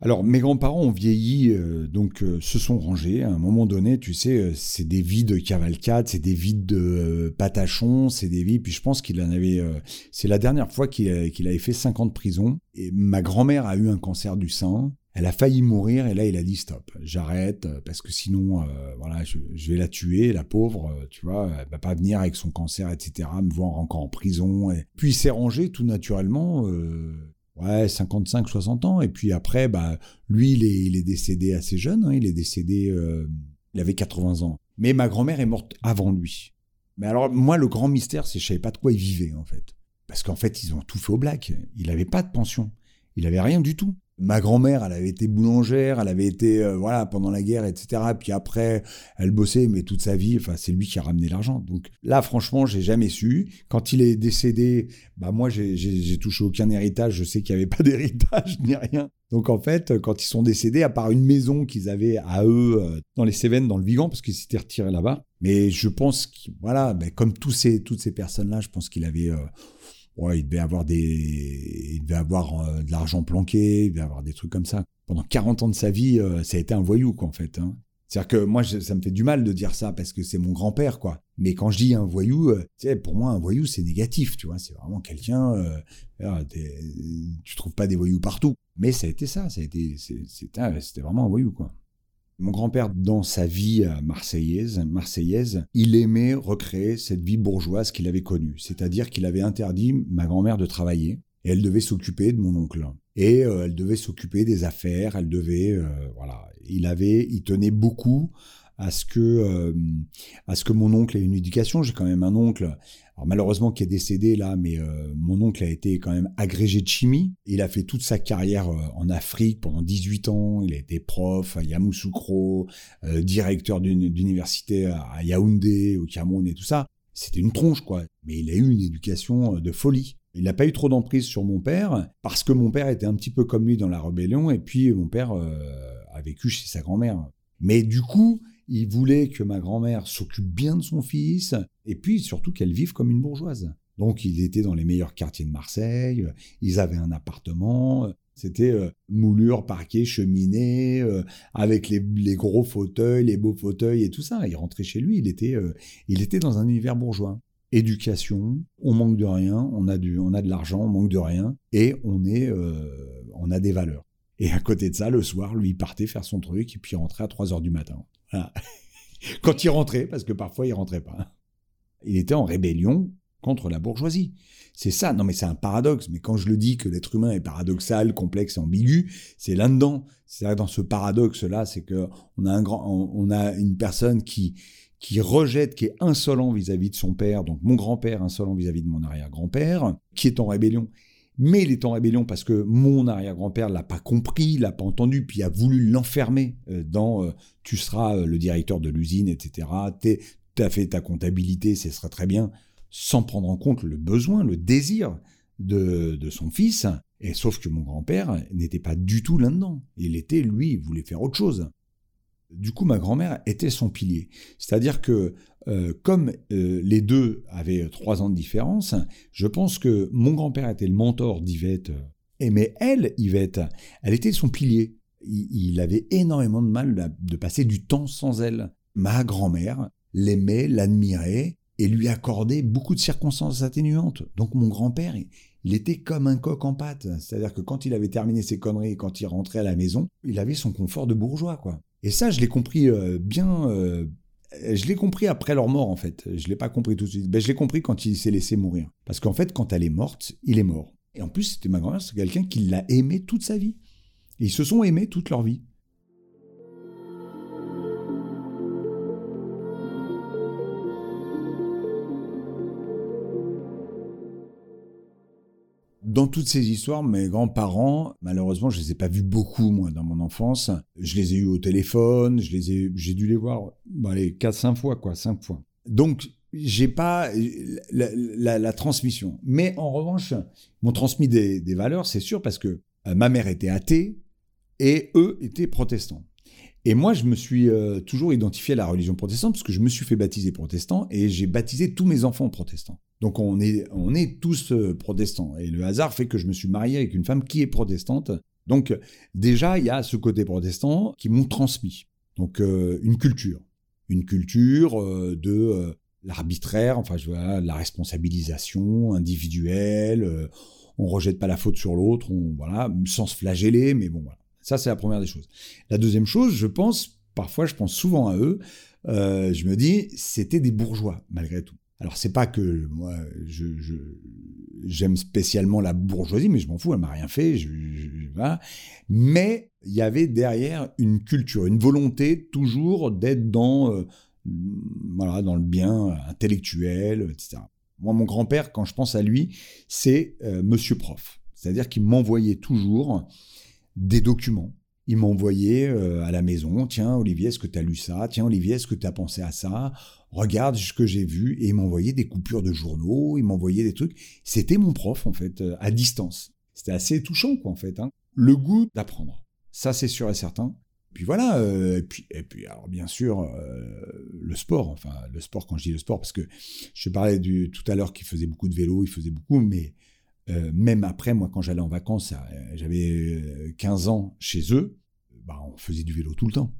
Alors, mes grands-parents ont vieilli, euh, donc euh, se sont rangés. À un moment donné, tu sais, euh, c'est des vies de cavalcade, c'est des vies de patachon, c'est des vies. Puis je pense qu'il en avait. c'est la dernière fois qu'il avait fait 50 prisons. Et ma grand-mère a eu un cancer du sein. Elle a failli mourir et là il a dit stop, j'arrête parce que sinon voilà je, vais la tuer, la pauvre, tu vois, elle va pas venir avec son cancer etc, me voir encore en prison. Et... Puis il s'est rangé tout naturellement, euh, ouais 55-60 ans et puis après bah lui il est, décédé assez jeune, hein, il est décédé, il avait 80 ans. Mais ma grand-mère est morte avant lui. Mais alors moi le grand mystère c'est je savais pas de quoi il vivait en fait, parce qu'en fait ils ont tout fait au black, il avait pas de pension, il avait rien du tout. Ma grand-mère, elle avait été boulangère, elle avait été, euh, voilà, pendant la guerre, etc. Puis après, elle bossait, mais toute sa vie, enfin, c'est lui qui a ramené l'argent. Donc là, franchement, j'ai jamais su. Quand il est décédé, bah moi, j'ai touché aucun héritage. Je sais qu'il n'y avait pas d'héritage ni rien. Donc en fait, quand ils sont décédés, à part une maison qu'ils avaient à eux euh, dans les Cévennes, dans le Vigan, parce qu'ils s'étaient retirés là-bas. Mais je pense, que, voilà, comme toutes ces personnes-là, je pense qu'il avait, euh, ouais, il devait avoir des, il devait avoir euh, de l'argent planqué, il devait avoir des trucs comme ça. Pendant 40 ans de sa vie, euh, ça a été un voyou, quoi, en fait. Hein. C'est-à-dire que moi, ça me fait du mal de dire ça parce que c'est mon grand-père, quoi. Mais quand je dis un voyou, euh, tu sais, pour moi, un voyou, c'est négatif, tu vois. C'est vraiment quelqu'un, euh, tu trouves pas des voyous partout. Mais ça a été ça, ça a été, c'était vraiment un voyou, quoi. Mon grand-père, dans sa vie marseillaise, marseillaise, il aimait recréer cette vie bourgeoise qu'il avait connue. C'est-à-dire qu'il avait interdit ma grand-mère de travailler et elle devait s'occuper de mon oncle. Et euh, elle devait s'occuper des affaires, elle devait, euh, voilà. Il avait, tenait beaucoup à ce que, euh, à ce que mon oncle ait une éducation. J'ai quand même un oncle alors malheureusement qui est décédé là, mais euh, mon oncle a été quand même agrégé de chimie. Il a fait toute sa carrière euh, en Afrique pendant 18 ans. Il a été prof à Yamoussoukro, euh, directeur d'université à Yaoundé, au Cameroun et tout ça. C'était une tronche quoi, mais il a eu une éducation de folie. Il n'a pas eu trop d'emprise sur mon père parce que mon père était un petit peu comme lui dans la rébellion et puis mon père a vécu chez sa grand-mère. Mais du coup, il voulait que ma grand-mère s'occupe bien de son fils, et puis surtout qu'elle vive comme une bourgeoise. Donc ils étaient dans les meilleurs quartiers de Marseille, ils avaient un appartement, c'était euh, moulure, parquet, cheminée, euh, avec les, gros fauteuils, les beaux fauteuils et tout ça. Il rentrait chez lui, il était, euh, il était dans un univers bourgeois. Éducation, on manque de rien, on a, du, on a de l'argent, on manque de rien, et on, est, on a des valeurs. Et à côté de ça, le soir, lui, il partait faire son truc, et puis il rentrait à 3 heures du matin. Quand il rentrait, parce que parfois il rentrait pas. Il était en rébellion contre la bourgeoisie. C'est ça, non mais c'est un paradoxe, mais quand je le dis que l'être humain est paradoxal, complexe ambigu, c'est là-dedans. C'est dans ce paradoxe-là, c'est que on a un grand, a une personne qui qui rejette, qui est insolent vis-à-vis de son père, donc mon grand-père insolent vis-à-vis -vis de mon arrière-grand-père, qui est en rébellion mais il est en rébellion parce que mon arrière-grand-père l'a pas compris, l'a pas entendu, puis a voulu l'enfermer euh, dans euh, tu seras euh, le directeur de l'usine, etc. Tu as fait ta comptabilité, ce sera très bien, sans prendre en compte le besoin, le désir de, de son fils. Et sauf que mon grand-père n'était pas du tout là-dedans. Il était, lui, il voulait faire autre chose. Du coup, ma grand-mère était son pilier. C'est-à-dire que euh, comme euh, les deux avaient trois ans de différence, je pense que mon grand-père était le mentor d'Yvette. Et mais elle, Yvette, elle était son pilier. Il, avait énormément de mal de passer du temps sans elle. Ma grand-mère l'aimait, l'admirait et lui accordait beaucoup de circonstances atténuantes. Donc mon grand-père, il était comme un coq en pâte. C'est-à-dire que quand il avait terminé ses conneries, quand il rentrait à la maison, il avait son confort de bourgeois, quoi. Et ça, je l'ai compris euh, bien. Euh, je l'ai compris après leur mort, en fait. Je l'ai pas compris tout de suite. Ben, je l'ai compris quand il s'est laissé mourir. Parce qu'en fait, quand elle est morte, il est mort. Et en plus, c'était ma grand-mère, c'est quelqu'un qui l'a aimé toute sa vie. Ils se sont aimés toute leur vie. Dans toutes ces histoires, mes grands-parents, malheureusement, je les ai pas vus beaucoup, moi, dans mon enfance. Je les ai eus au téléphone, j'ai dû les voir, bon, allez, 4-5 fois, quoi, 5 fois. Donc, j'ai pas la, transmission. Mais en revanche, m'ont transmis des, des valeurs, c'est sûr, parce que euh, ma mère était athée et eux étaient protestants. Et moi, je me suis euh, toujours identifié à la religion protestante parce que je me suis fait baptiser protestant et j'ai baptisé tous mes enfants protestants. Donc on est, on est tous euh, protestants. Et le hasard fait que je me suis marié avec une femme qui est protestante. Donc déjà, il y a ce côté protestant qui m'ont transmis. Donc euh, une culture. Une culture de l'arbitraire, enfin je vois, la responsabilisation individuelle. on rejette pas la faute sur l'autre, on voilà, sans se flageller, mais bon voilà. Ça, c'est la première des choses. La deuxième chose, je pense, parfois, je pense souvent à eux, euh, je me dis, c'était des bourgeois, malgré tout. Alors, c'est pas que moi, j'aime spécialement la bourgeoisie, mais je m'en fous, elle m'a rien fait. Mais il y avait derrière une culture, une volonté toujours d'être dans, euh, voilà, dans le bien intellectuel, etc. Moi, mon grand-père, quand je pense à lui, c'est euh, Monsieur Prof. C'est-à-dire qu'il m'envoyait toujours des documents. Il m'envoyait euh, à la maison, tiens Olivier, est-ce que tu as lu ça? Tiens Olivier, est-ce que tu as pensé à ça? Regarde ce que j'ai vu. Et il m'envoyait des coupures de journaux, il m'envoyait des trucs. C'était mon prof, en fait, euh, à distance. C'était assez touchant, quoi, en fait. Hein. Le goût d'apprendre. Ça, c'est sûr et certain. Puis voilà, euh, et, puis, et puis alors bien sûr, le sport, enfin le sport quand je dis le sport, parce que je parlais du, tout à l'heure qu'il faisait beaucoup de vélo, il faisait beaucoup, mais euh, même après, moi, quand j'allais en vacances, euh, j'avais 15 euh, ans chez eux, bah, on faisait du vélo tout le temps.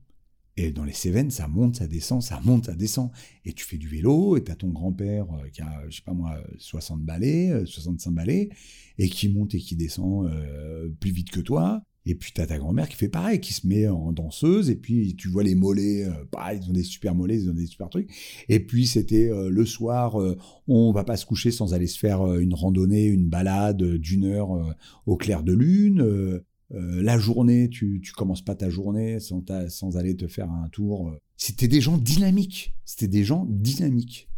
Et dans les Cévennes, ça monte, ça descend, ça monte, ça descend. Et tu fais du vélo, et t'as ton grand-père qui a, je sais pas moi, 60 balais, 65 balais, et qui monte et qui descend plus vite que toi. Et puis t'as ta grand-mère qui fait pareil, qui se met en danseuse, et puis tu vois les mollets, euh, ils ont des super mollets, ils ont des super trucs. Et puis c'était euh, le soir, euh, on va pas se coucher sans aller se faire une randonnée, une balade d'une heure au clair de lune. La journée, tu, tu commences pas ta journée sans, sans aller te faire un tour. C'était des gens dynamiques. C'était des gens dynamiques.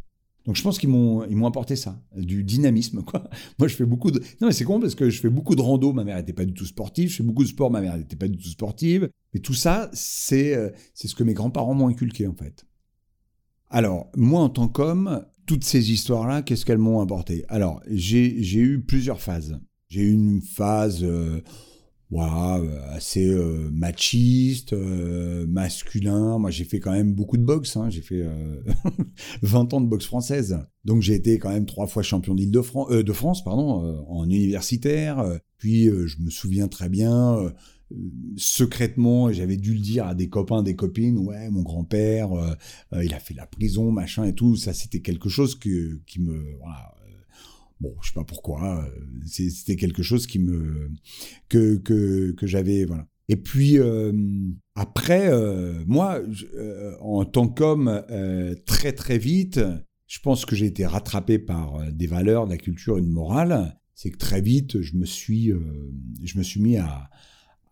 Donc je pense qu'ils m'ont ils m'ont apporté ça, du dynamisme. Moi je fais beaucoup de Non mais c'est con parce que je fais beaucoup de rando, ma mère n'était pas du tout sportive, je fais beaucoup de sport, ma mère n'était pas du tout sportive, mais tout ça c'est euh, c'est ce que mes grands-parents m'ont inculqué en fait. Alors, moi en tant qu'homme, toutes ces histoires-là, qu'est-ce qu'elles m'ont apporté? Alors, j'ai eu plusieurs phases. J'ai eu une phase euh, voilà, euh, assez euh, machiste, euh, masculin. Moi, j'ai fait quand même beaucoup de boxe. Hein. J'ai fait 20 ans de boxe française. Donc, j'ai été quand même trois fois champion d'Île-de-France, de France, pardon, en universitaire. Puis, je me souviens très bien, secrètement, j'avais dû le dire à des copains, des copines, ouais, mon grand-père, il a fait la prison, machin et tout. Ça, c'était quelque chose que, qui me, voilà, Bon, je sais pas pourquoi. Euh, c'était quelque chose qui me que que, que j'avais voilà. Et puis euh, après, euh, moi, en tant qu'homme, très très vite, je pense que j'ai été rattrapé par des valeurs, de la culture, une morale. C'est que très vite, je me suis, je me suis mis à,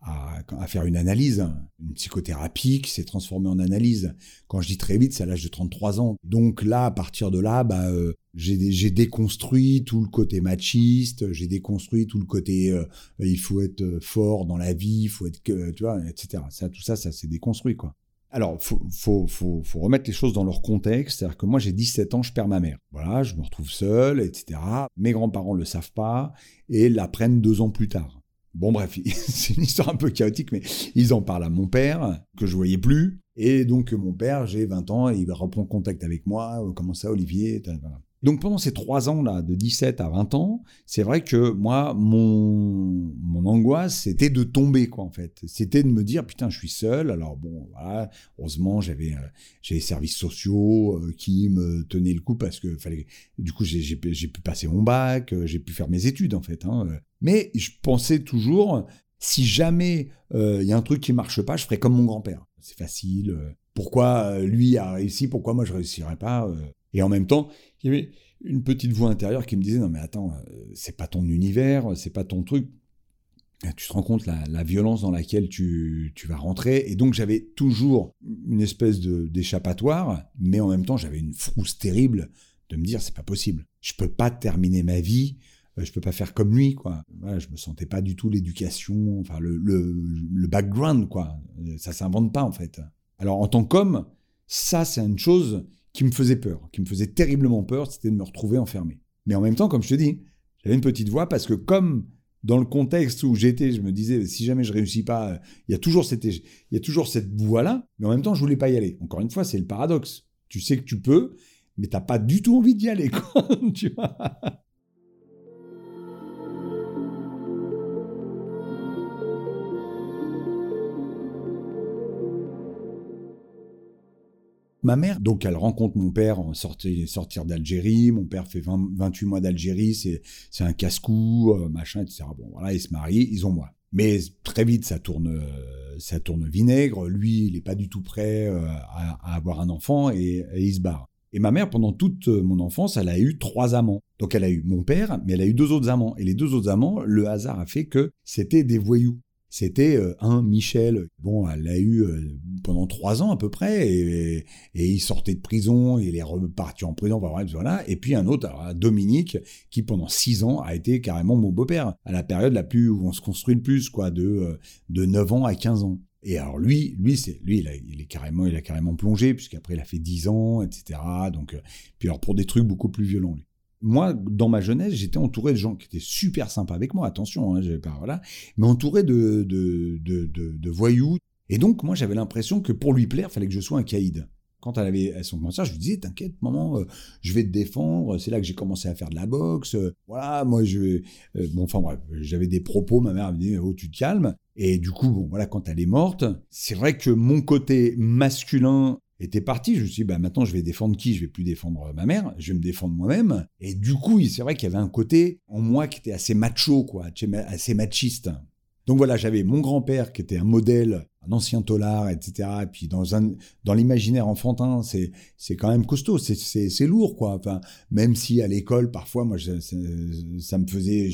à, faire une analyse, une psychothérapie qui s'est transformée en analyse. Quand je dis très vite, c'est à l'âge de 33 ans. Donc là, à partir de là, bah, euh, j'ai déconstruit tout le côté machiste, j'ai déconstruit tout le côté euh, il faut être fort dans la vie, il faut être, tu vois, etc. Ça, tout ça, ça s'est déconstruit, quoi. Alors, faut, faut, faut, faut, remettre les choses dans leur contexte. C'est-à-dire que moi, j'ai 17 ans, je perds ma mère. Voilà, je me retrouve seul, etc. Mes grands-parents le savent pas et l'apprennent deux ans plus tard. Bon bref, c'est une histoire un peu chaotique, mais ils en parlent à mon père, que je voyais plus. Et donc mon père, j'ai 20 ans, il reprend contact avec moi, euh, comment ça Olivier donc pendant ces trois ans-là, de 17 à 20 ans, c'est vrai que moi, mon, mon angoisse, c'était de tomber, quoi, en fait. C'était de me dire, putain, je suis seul. Alors bon, voilà, heureusement, j'avais euh, les services sociaux euh, qui me tenaient le coup parce que fallait. Du coup, j'ai pu passer mon bac, euh, j'ai pu faire mes études, en fait. Hein, Mais je pensais toujours, si jamais il y a un truc qui marche pas, je ferai comme mon grand-père. C'est facile. pourquoi lui a réussi, pourquoi moi je réussirais pas et en même temps, il y avait une petite voix intérieure qui me disait non mais attends, euh, c'est pas ton univers, c'est pas ton truc. Tu te rends compte la, la violence dans laquelle tu, tu, vas rentrer. Et donc j'avais toujours une espèce d'échappatoire, mais en même temps j'avais une frousse terrible de me dire c'est pas possible. Je peux pas terminer ma vie euh, je peux pas faire comme lui, quoi. Je me sentais pas du tout l'éducation, enfin le, le, le, background, quoi. Ça s'invente pas en fait. Alors en tant qu'homme, ça c'est une chose qui me faisait peur, qui me faisait terriblement peur, c'était de me retrouver enfermé. Mais en même temps, comme je te dis, j'avais une petite voix parce que comme dans le contexte où j'étais, je me disais, si jamais je réussis pas, il y a toujours cette, il y a toujours cette voix-là, mais en même temps, je voulais pas y aller. Encore une fois, c'est le paradoxe. Tu sais que tu peux, mais t'as pas du tout envie d'y aller, quoi. tu vois Ma mère, donc, elle rencontre mon père en sortir, sortir d'Algérie. Mon père fait 28 mois d'Algérie, c'est, un casse-cou, euh, machin, etc. Bon, voilà, ils se marient, ils ont moi. Mais très vite, ça tourne, ça tourne vinaigre. Lui, il n'est pas du tout prêt à, avoir un enfant et, et il se barre. Et ma mère, pendant toute mon enfance, elle a eu trois amants. Donc elle a eu mon père, mais elle a eu deux autres amants. Et les deux autres amants, le hasard a fait que c'était des voyous c'était euh, un Michel. Bon, elle l'a eu euh, pendant trois ans à peu près, et, il sortait de prison, il est reparti en prison, voilà. Et puis un autre, Dominique, qui pendant six ans a été carrément mon beau-père, à la période la plus où on se construit le plus, quoi, de, euh, de 9 ans à 15 ans. Et alors lui, lui, c'est lui, il a, est carrément, il a carrément plongé, puisqu'après il a fait 10 ans, etc. Donc, puis alors pour des trucs beaucoup plus violents. Lui moi, dans ma jeunesse, j'étais entouré de gens qui étaient super sympas avec moi, attention, hein, pas, voilà, mais entouré de, de, de, de, voyous. Et donc, moi, j'avais l'impression que pour lui plaire, il fallait que je sois un caïd. Quand elle avait son concert, je lui disais, t'inquiète, maman, euh, je vais te défendre. C'est là que j'ai commencé à faire de la boxe. voilà, moi, je. Euh, bon, enfin, bref, j'avais des propos. Ma mère me dit, oh, tu te calmes. Et du coup, bon, voilà, quand elle est morte, c'est vrai que mon côté masculin était parti. Je me suis dit, bah, maintenant, je vais défendre qui? Je vais plus défendre ma mère, je vais me défendre moi-même. Et du coup, c'est vrai qu'il y avait un côté en moi qui était assez macho, quoi, assez machiste. Donc voilà, j'avais mon grand-père qui était un modèle, un ancien tolard, etc. Et puis dans dans l'imaginaire enfantin, c'est, quand même costaud, c'est, lourd, quoi. Enfin, même si à l'école, parfois, moi, ça, me faisait,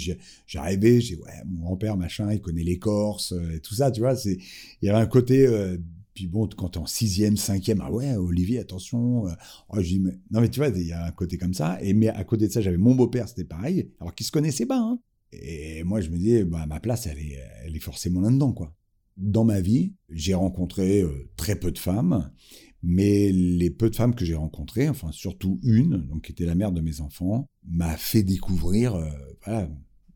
j'arrivais, j'ai, ouais, mon grand-père, machin, il connaît les Corses, et tout ça, tu vois. Il y avait un côté euh, puis bon, quand t'es en sixième, cinquième, ah ouais, Olivier, attention. Euh, oh, je dis, mais... Non, mais tu vois, il y a un côté comme ça. Et mais à côté de ça, j'avais mon beau-père, c'était pareil, alors qu'il se connaissait pas. Hein. Et moi, je me dis, bah, ma place, elle est, elle est forcément là-dedans, quoi. Dans ma vie, j'ai rencontré euh, très peu de femmes, mais les peu de femmes que j'ai rencontrées, enfin surtout une, donc qui était la mère de mes enfants, m'a fait découvrir, euh,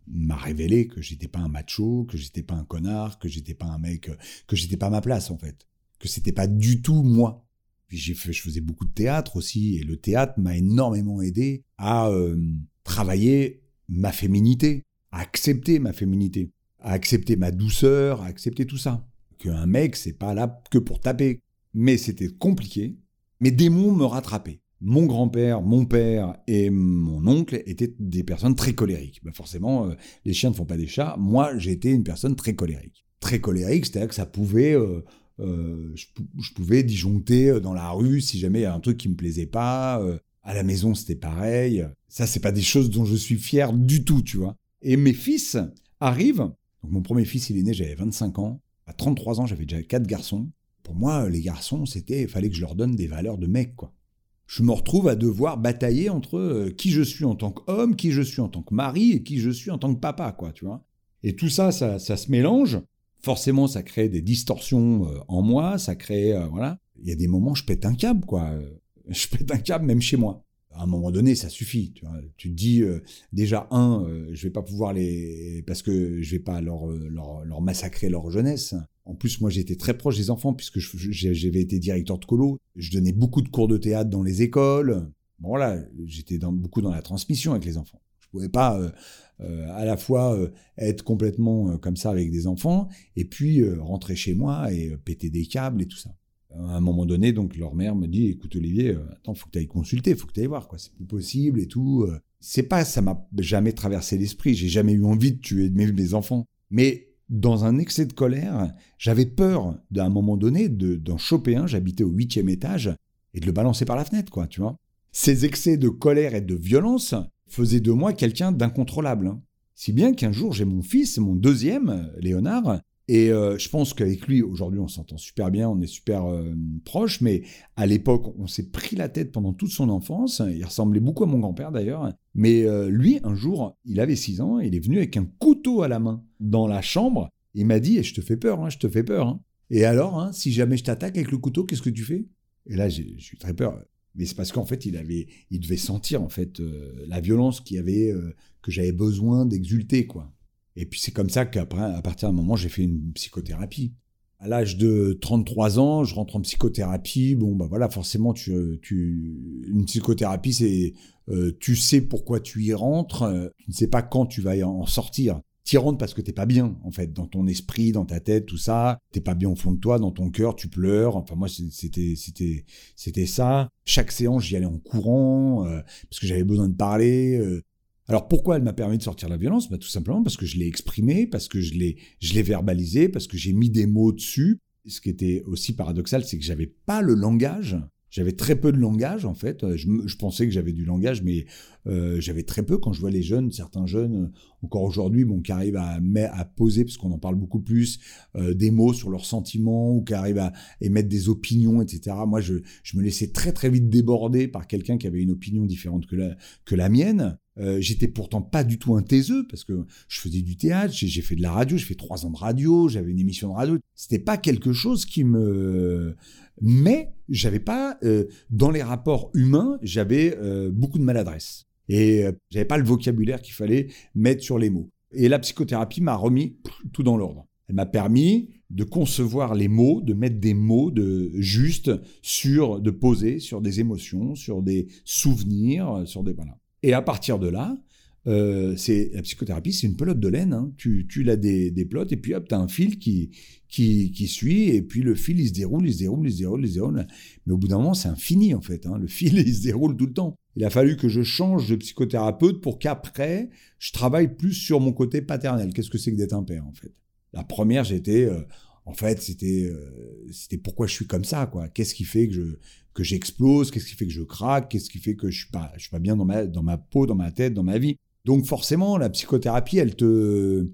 m'a révélé que j'étais pas un macho, que j'étais pas un connard, que j'étais pas un mec, que j'étais pas ma place en fait c'était pas du tout moi. J'ai fait, je faisais beaucoup de théâtre aussi, et le théâtre m'a énormément aidé à euh, travailler ma féminité, à accepter ma féminité, à accepter ma douceur, à accepter tout ça. Qu'un mec, c'est pas là que pour taper. Mais c'était compliqué. Mes démons me rattrapaient. Mon grand-père, mon père et mon oncle étaient des personnes très colériques. Bah forcément, euh, les chiens ne font pas des chats. Moi, été une personne très colérique. Très colérique, c'est-à-dire que ça pouvait euh, euh, je, pouvais disjoncter euh, dans la rue si jamais il y a un truc qui me plaisait pas. Euh, à la maison, c'était pareil. Ça, c'est pas des choses dont je suis fier du tout, tu vois. Et mes fils arrivent. Donc, mon premier fils, il est né, j'avais 25 ans. À 33 ans, j'avais déjà quatre garçons. Pour moi, les garçons, c'était, il fallait que je leur donne des valeurs de mec, quoi. Je me retrouve à devoir batailler entre qui je suis en tant qu'homme, qui je suis en tant que mari et qui je suis en tant que papa, quoi, tu vois. Et tout ça, ça, ça se mélange forcément, ça crée des distorsions euh, en moi, ça crée, euh, voilà. Il y a des moments, je pète un câble, quoi. Je pète un câble même chez moi. À un moment donné, ça suffit. Tu, te dis euh, déjà un, je vais pas pouvoir les parce que je vais pas leur, leur, massacrer leur jeunesse. En plus, moi, j'étais très proche des enfants puisque j'avais été directeur de colo. Je donnais beaucoup de cours de théâtre dans les écoles. Bon, voilà, j'étais beaucoup dans la transmission avec les enfants. Pouvais pas euh, à la fois euh, être complètement euh, comme ça avec des enfants, et puis rentrer chez moi et péter des câbles et tout ça. À un moment donné, donc leur mère me dit, écoute Olivier, attends, faut que tu ailles consulter, faut que tu ailles voir, quoi, c'est plus possible et tout. C'est pas, ça m'a jamais traversé l'esprit, j'ai jamais eu envie de tuer mes, mes enfants. Mais dans un excès de colère, j'avais peur d'un moment donné d'en choper un, j'habitais au huitième étage, et de le balancer par la fenêtre, quoi, tu vois. Ces excès de colère et de violence, faisait de moi quelqu'un d'incontrôlable. Si bien qu'un jour j'ai mon fils, mon deuxième, Léonard, et euh, je pense qu'avec lui, aujourd'hui, on s'entend super bien, on est super euh, proches, mais à l'époque, on s'est pris la tête pendant toute son enfance. Il ressemblait beaucoup à mon grand-père d'ailleurs. Mais euh, lui, un jour, il avait 6 ans, il est venu avec un couteau à la main dans la chambre. Il m'a dit, et je te fais peur, hein, je te fais peur. Hein. Et alors, hein, si jamais je t'attaque avec le couteau, qu'est-ce que tu fais? Et là, j'ai eu très peur mais c'est parce qu'en fait il avait devait sentir en fait euh, la violence qu'il avait euh, que j'avais besoin d'exulter quoi. Et puis c'est comme ça qu'après à partir d'un moment j'ai fait une psychothérapie. À l'âge de 33 ans je rentre en psychothérapie. Bon bah voilà forcément tu, tu une psychothérapie c'est euh, tu sais pourquoi tu y rentres. Tu ne sais pas quand tu vas en sortir t'y rentres parce que t'es pas bien, en fait, dans ton esprit, dans ta tête, tout ça. T'es pas bien au fond de toi, dans ton cœur, tu pleures. Enfin, moi, c'était, c'était, c'était ça. Chaque séance, j'y allais en courant, euh, parce que j'avais besoin de parler. Euh. Alors pourquoi elle m'a permis de sortir la violence? Bah, Tout simplement parce que je l'ai exprimé, parce que je l'ai, je l'ai verbalisé, parce que j'ai mis des mots dessus. Ce qui était aussi paradoxal, c'est que j'avais pas le langage j'avais très peu de langage en fait. Je, pensais que j'avais du langage, mais euh, j'avais très peu. Quand je vois les jeunes, certains jeunes, euh, encore aujourd'hui, bon, qui arrivent à, poser, parce qu'on en parle beaucoup plus, euh, des mots sur leurs sentiments, ou qui arrivent à émettre des opinions, etc. Moi, je, me laissais très très vite déborder par quelqu'un qui avait une opinion différente que la, mienne. Euh, j'étais pourtant pas du tout un taiseux parce que je faisais du théâtre, j'ai fait de la radio, j'ai fait trois ans de radio, j'avais une émission de radio. C'était pas quelque chose qui me, mais j'avais pas euh, dans les rapports humains, j'avais euh, beaucoup de maladresse et j'avais pas le vocabulaire qu'il fallait mettre sur les mots. Et la psychothérapie m'a remis tout dans l'ordre. Elle m'a permis de concevoir les mots, de mettre des mots de juste sur, de poser sur des émotions, sur des souvenirs, sur des voilà. Et à partir de là, euh, c'est la psychothérapie, c'est une pelote de laine. Hein. Tu, tu l'as des, des et puis hop, tu as un fil qui, qui, qui, suit et puis le fil il se déroule, il se déroule, il se déroule, il se déroule. Mais au bout d'un moment, c'est infini en fait. Hein. Le fil il se déroule tout le temps. Il a fallu que je change de psychothérapeute pour qu'après, je travaille plus sur mon côté paternel. Qu'est-ce que c'est que d'être un père en fait? La première, j'étais. Euh, en fait, c'était euh, c'était pourquoi je suis comme ça, quoi? Qu'est-ce qui fait que je que j'explose? Qu'est-ce qui fait que je craque? Qu'est-ce qui fait que je suis pas je suis pas bien dans ma dans ma peau, dans ma tête, dans ma vie? Donc forcément, la psychothérapie, elle te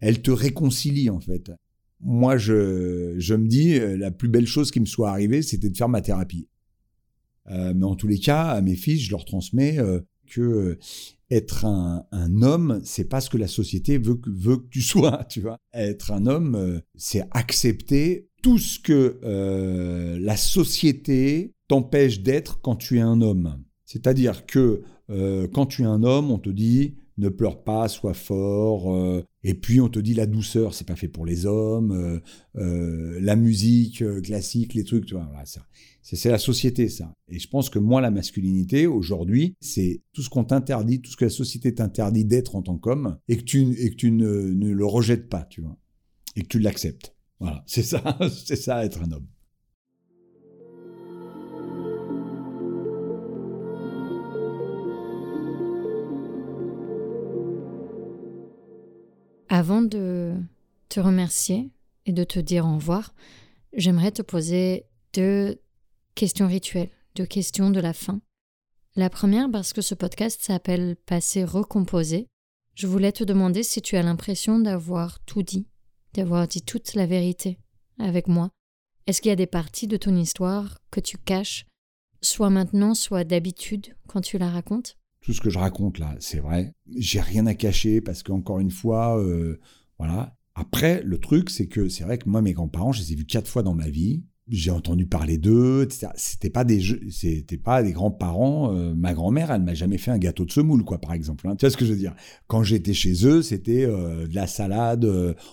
elle te réconcilie en fait. Moi, je je me dis euh, la plus belle chose qui me soit arrivée, c'était de faire ma thérapie. Euh, mais en tous les cas, à mes fils, je leur transmets que être un, un homme, c'est pas ce que la société veut que, veut que tu sois, tu vois. Être un homme, euh, c'est accepter tout ce que euh, la société t'empêche d'être quand tu es un homme. C'est-à-dire que euh, quand tu es un homme, on te dit ne pleure pas, sois fort. Euh, et puis on te dit la douceur, c'est pas fait pour les hommes. Euh, euh, la musique classique, les trucs, tu vois, voilà. C'est la société, ça. Et je pense que moi, la masculinité, aujourd'hui, c'est tout ce qu'on t'interdit, tout ce que la société t'interdit d'être en tant qu'homme, et que tu, et que tu ne, ne le rejettes pas, tu vois. Et que tu l'acceptes. Voilà, c'est ça, c'est ça être un homme. Avant de te remercier et de te dire au revoir, j'aimerais te poser deux questions rituelles, deux questions de la fin. La première, parce que ce podcast s'appelle Passé recomposé, je voulais te demander si tu as l'impression d'avoir tout dit, d'avoir dit toute la vérité avec moi. Est-ce qu'il y a des parties de ton histoire que tu caches, soit maintenant, soit d'habitude, quand tu la racontes? Tout ce que je raconte là, c'est vrai. J'ai rien à cacher parce qu'encore une fois, euh, voilà. Après, le truc, c'est que c'est vrai que moi, mes grands-parents, je les ai vus quatre fois dans ma vie. J'ai entendu parler d'eux, etc. C'était pas des, c'était pas des grands-parents. Euh, ma grand-mère, elle m'a jamais fait un gâteau de semoule, quoi, par exemple. Hein. Tu vois ce que je veux dire? Quand j'étais chez eux, c'était euh, de la salade,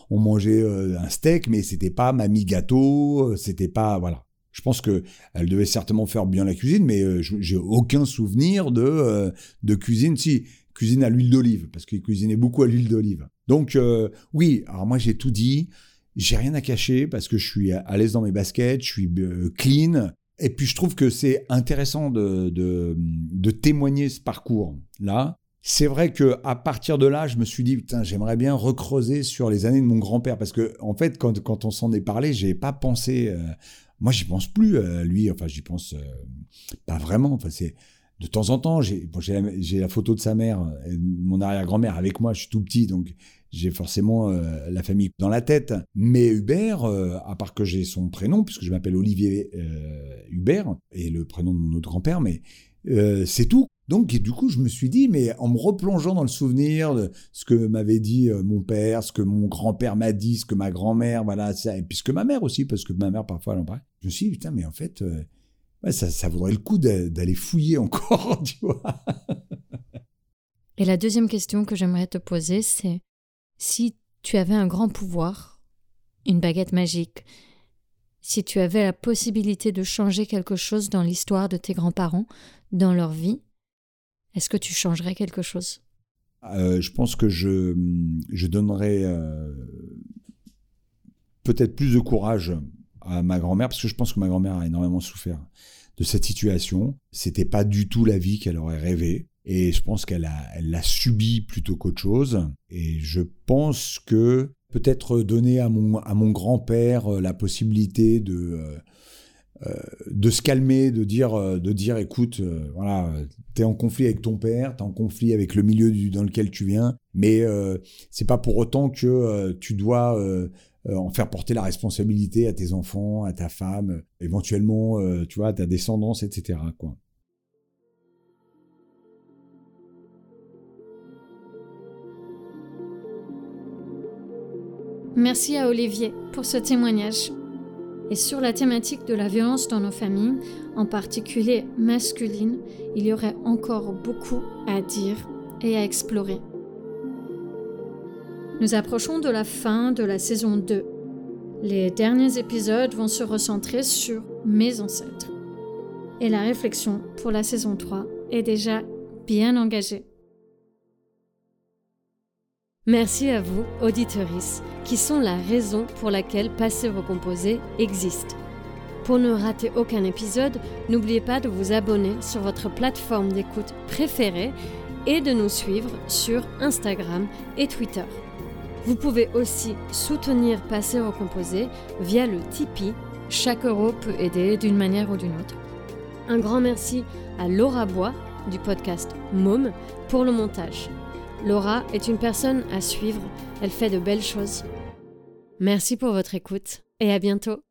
on mangeait un steak, mais c'était pas mamie gâteau, c'était pas, voilà. Je pense que elle devait certainement faire bien la cuisine, mais euh, j'ai aucun souvenir de, euh, de cuisine. Si, cuisine à l'huile d'olive, parce qu'il cuisinait beaucoup à l'huile d'olive. Donc, euh, oui, alors moi j'ai tout dit. J'ai rien à cacher parce que je suis à l'aise dans mes baskets, je suis clean. Et puis je trouve que c'est intéressant de témoigner ce parcours-là. C'est vrai que à partir de là, je me suis dit putain, j'aimerais bien recreuser sur les années de mon grand-père parce que en fait, quand, on s'en est parlé, j'ai pas pensé moi, j'y pense plus, euh, lui. Enfin, j'y pense euh, pas vraiment. Enfin, c'est de temps en temps. J'ai la, photo de sa mère, et mon arrière-grand-mère avec moi. Je suis tout petit, donc j'ai forcément euh, la famille dans la tête. Mais Hubert, à part que j'ai son prénom, puisque je m'appelle Olivier Hubert, et le prénom de mon autre grand-père, mais c'est tout. Donc, du coup, je me suis dit, mais en me replongeant dans le souvenir de ce que m'avait dit euh, mon père, ce que mon grand-père m'a dit, ce que ma grand-mère, voilà, ça, et puis ce que ma mère aussi, parce que ma mère, parfois, elle en. Je me suis dit, putain, mais en fait, euh, ça, ça vaudrait le coup d'aller fouiller encore, tu vois. Et la deuxième question que j'aimerais te poser, c'est si tu avais un grand pouvoir, une baguette magique, si tu avais la possibilité de changer quelque chose dans l'histoire de tes grands-parents, dans leur vie, est-ce que tu changerais quelque chose? Euh, Je pense que je, donnerais euh, peut-être plus de courage à ma grand-mère, parce que je pense que ma grand-mère a énormément souffert de cette situation. C'était pas du tout la vie qu'elle aurait rêvé. Et je pense qu'elle l'a subi plutôt qu'autre chose. Et je pense que peut-être donner à mon, à mon grand-père la possibilité de, de se calmer, de dire, de dire écoute, voilà, t'es en conflit avec ton père, t'es en conflit avec le milieu dans lequel tu viens, mais c'est pas pour autant que tu dois euh, en faire porter la responsabilité à tes enfants, à ta femme, éventuellement, euh, tu vois, à ta descendance, etc. Merci à Olivier pour ce témoignage. Et sur la thématique de la violence dans nos familles, en particulier masculine, il y aurait encore beaucoup à dire et à explorer. Nous approchons de la fin de la saison 2. Les derniers épisodes vont se recentrer sur mes ancêtres. Et la réflexion pour la saison 3 est déjà bien engagée. Merci à vous, auditeuristes, qui sont la raison pour laquelle Passé Recomposé existe. Pour ne rater aucun épisode, n'oubliez pas de vous abonner sur votre plateforme d'écoute préférée et de nous suivre sur Instagram et Twitter. Vous pouvez aussi soutenir Passer Recomposé via le Tipeee. Chaque euro peut aider d'une manière ou d'une autre. Un grand merci à Laura Bois du podcast Môme pour le montage. Laura est une personne à suivre, elle fait de belles choses. Merci pour votre écoute et à bientôt.